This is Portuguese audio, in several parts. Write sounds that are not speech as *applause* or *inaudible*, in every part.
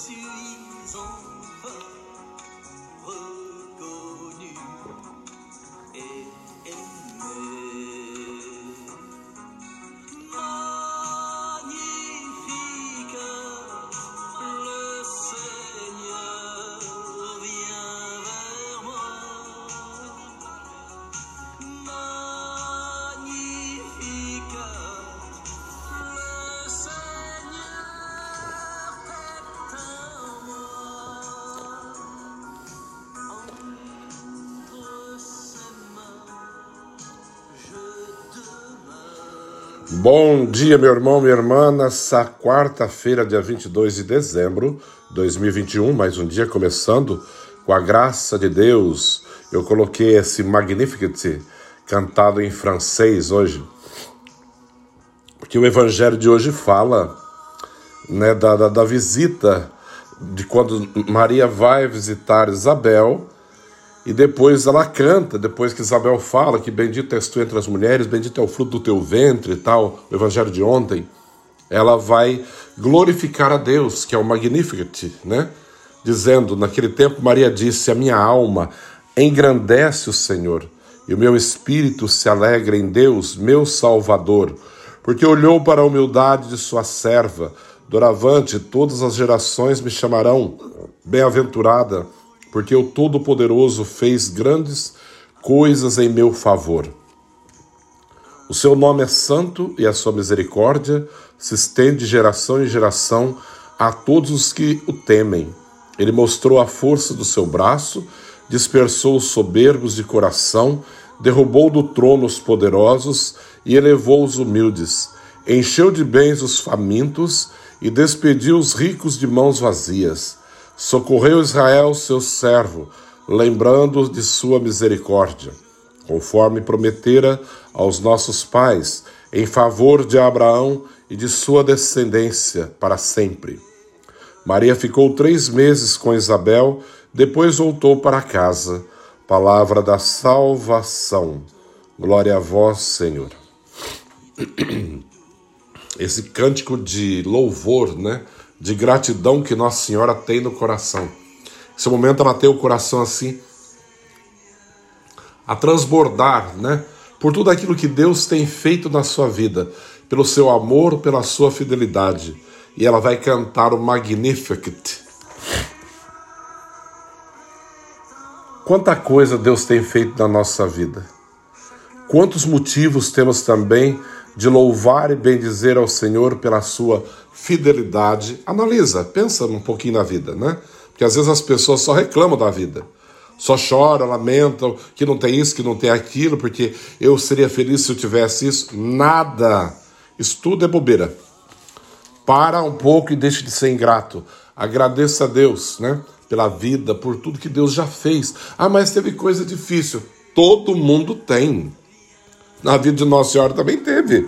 suis enfin reconnu. Et Bom dia, meu irmão, minha irmã. Nessa quarta-feira, dia 22 de dezembro de 2021, mais um dia começando com a graça de Deus. Eu coloquei esse Magnificat cantado em francês hoje, porque o evangelho de hoje fala né, da, da, da visita de quando Maria vai visitar Isabel e depois ela canta, depois que Isabel fala que bendito és tu entre as mulheres, bendito é o fruto do teu ventre e tal, o evangelho de ontem, ela vai glorificar a Deus, que é o Magnificat, né? Dizendo, naquele tempo Maria disse: "A minha alma engrandece o Senhor, e o meu espírito se alegra em Deus, meu Salvador, porque olhou para a humildade de sua serva. Doravante todas as gerações me chamarão bem-aventurada." Porque o Todo-Poderoso fez grandes coisas em meu favor. O seu nome é santo e a sua misericórdia se estende de geração em geração a todos os que o temem. Ele mostrou a força do seu braço, dispersou os soberbos de coração, derrubou do trono os poderosos e elevou os humildes. Encheu de bens os famintos e despediu os ricos de mãos vazias Socorreu Israel, seu servo, lembrando de sua misericórdia, conforme prometera aos nossos pais, em favor de Abraão e de sua descendência para sempre. Maria ficou três meses com Isabel, depois voltou para casa. Palavra da salvação. Glória a vós, Senhor. Esse cântico de louvor, né? De gratidão que Nossa Senhora tem no coração. Esse momento ela tem o coração assim a transbordar, né? Por tudo aquilo que Deus tem feito na sua vida, pelo seu amor, pela sua fidelidade. E ela vai cantar o Magnificat. Quanta coisa Deus tem feito na nossa vida. Quantos motivos temos também de louvar e bendizer ao Senhor pela sua fidelidade. Analisa, pensa um pouquinho na vida, né? Porque às vezes as pessoas só reclamam da vida. Só choram, lamentam que não tem isso, que não tem aquilo, porque eu seria feliz se eu tivesse isso. Nada. Isso tudo é bobeira. Para um pouco e deixe de ser ingrato. Agradeça a Deus, né? Pela vida, por tudo que Deus já fez. Ah, mas teve coisa difícil. Todo mundo tem. Na vida de Nossa Senhora também teve.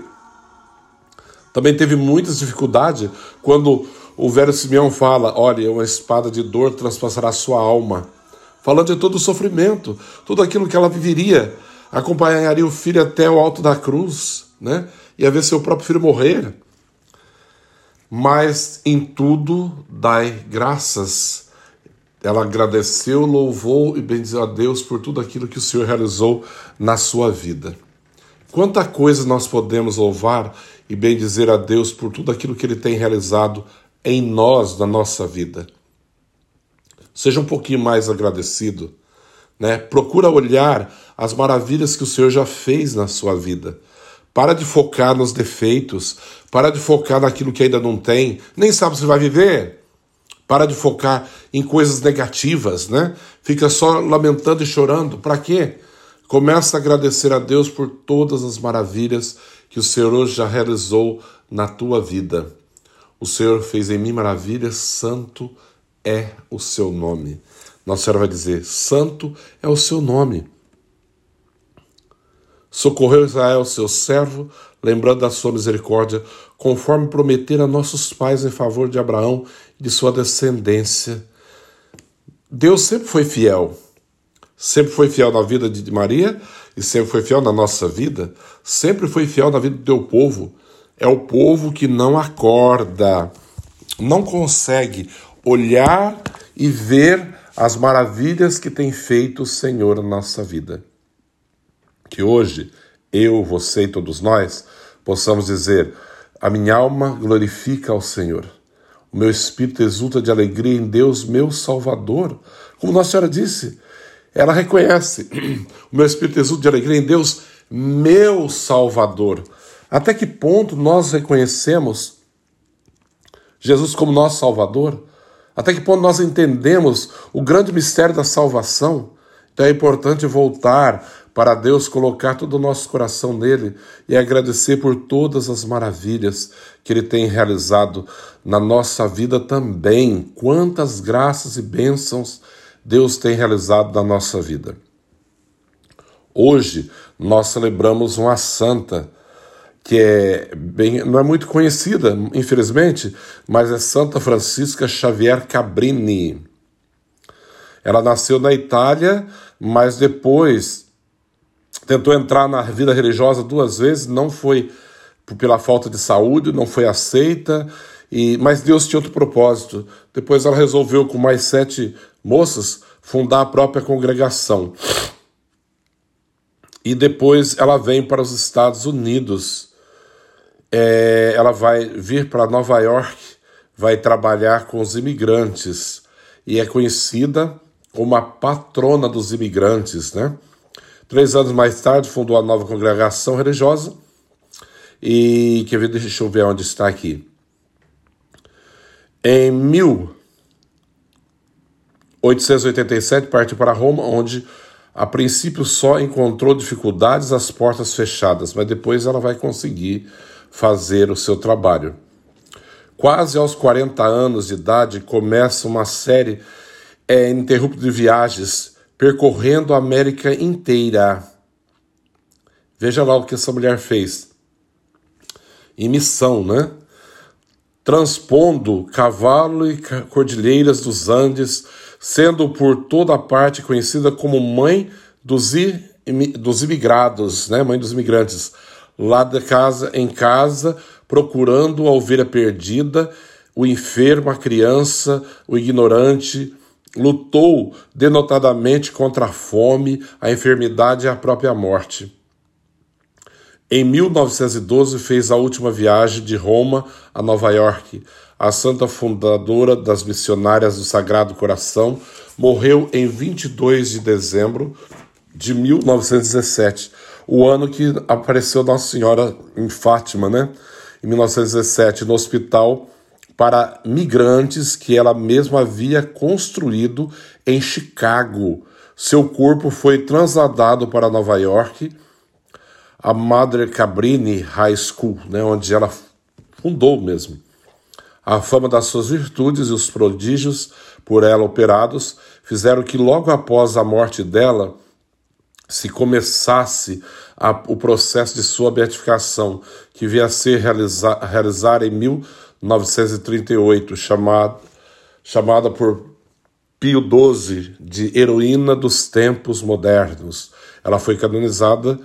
Também teve muitas dificuldades quando o velho Simeão fala: Olha, uma espada de dor transpassará sua alma. Falando de todo o sofrimento, tudo aquilo que ela viveria, acompanharia o filho até o alto da cruz, né? Ia ver seu próprio filho morrer. Mas em tudo dai graças. Ela agradeceu, louvou e bendizeu a Deus por tudo aquilo que o Senhor realizou na sua vida. Quanta coisa nós podemos louvar e bendizer a Deus por tudo aquilo que Ele tem realizado em nós, na nossa vida. Seja um pouquinho mais agradecido, né? Procura olhar as maravilhas que o Senhor já fez na sua vida. Para de focar nos defeitos, para de focar naquilo que ainda não tem, nem sabe se vai viver. Para de focar em coisas negativas, né? Fica só lamentando e chorando. Para quê? Começa a agradecer a Deus por todas as maravilhas que o Senhor já realizou na tua vida. O Senhor fez em mim maravilhas, santo é o seu nome. Nossa Senhora vai dizer: Santo é o seu nome. Socorreu Israel, seu servo, lembrando da sua misericórdia, conforme prometer a nossos pais em favor de Abraão e de sua descendência. Deus sempre foi fiel sempre foi fiel na vida de Maria e sempre foi fiel na nossa vida, sempre foi fiel na vida do teu povo. É o povo que não acorda, não consegue olhar e ver as maravilhas que tem feito o Senhor na nossa vida. Que hoje eu, você e todos nós possamos dizer: a minha alma glorifica ao Senhor. O meu espírito exulta de alegria em Deus, meu Salvador. Como Nossa Senhora disse, ela reconhece *clears throat* o meu espírito exulta de alegria em Deus, meu Salvador. Até que ponto nós reconhecemos Jesus como nosso Salvador? Até que ponto nós entendemos o grande mistério da salvação? Então é importante voltar para Deus colocar todo o nosso coração nele e agradecer por todas as maravilhas que ele tem realizado na nossa vida também. Quantas graças e bênçãos Deus tem realizado na nossa vida. Hoje nós celebramos uma santa que é bem, não é muito conhecida, infelizmente, mas é Santa Francisca Xavier Cabrini. Ela nasceu na Itália, mas depois tentou entrar na vida religiosa duas vezes, não foi pela falta de saúde, não foi aceita, e mas Deus tinha outro propósito. Depois ela resolveu, com mais sete moças, fundar a própria congregação. E depois ela vem para os Estados Unidos é, ela vai vir para Nova York, vai trabalhar com os imigrantes e é conhecida como a patrona dos imigrantes, né? Três anos mais tarde fundou a nova congregação religiosa e ver, deixa eu ver onde está aqui. Em 1887 partiu para Roma, onde a princípio só encontrou dificuldades, as portas fechadas, mas depois ela vai conseguir fazer o seu trabalho. Quase aos 40 anos de idade, começa uma série é, ininterrupta de viagens percorrendo a América inteira. Veja lá o que essa mulher fez. Em missão, né? Transpondo cavalo e cordilheiras dos Andes, sendo por toda parte conhecida como mãe dos, dos imigrados, né? Mãe dos imigrantes lá da casa em casa, procurando a ovelha perdida, o enfermo, a criança, o ignorante, lutou denotadamente contra a fome, a enfermidade e a própria morte. Em 1912 fez a última viagem de Roma a Nova York. A santa fundadora das missionárias do Sagrado Coração morreu em 22 de dezembro de 1917 o ano que apareceu Nossa Senhora em Fátima, né? Em 1917, no hospital para migrantes que ela mesma havia construído em Chicago. Seu corpo foi transladado para Nova York, a Madre Cabrini High School, né, onde ela fundou mesmo. A fama das suas virtudes e os prodígios por ela operados fizeram que logo após a morte dela, se começasse a, o processo de sua beatificação, que via a ser realizar, em 1938, chamado, chamada por Pio XII de heroína dos tempos modernos. Ela foi canonizada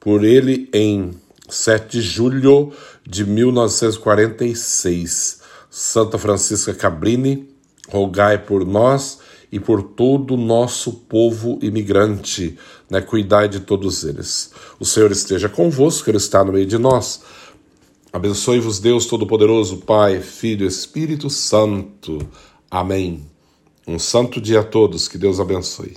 por ele em 7 de julho de 1946. Santa Francisca Cabrini, rogai por nós e por todo o nosso povo imigrante, né? Cuidai de todos eles. O Senhor esteja convosco, Ele está no meio de nós. Abençoe-vos, Deus Todo-Poderoso, Pai, Filho e Espírito Santo. Amém. Um santo dia a todos, que Deus abençoe.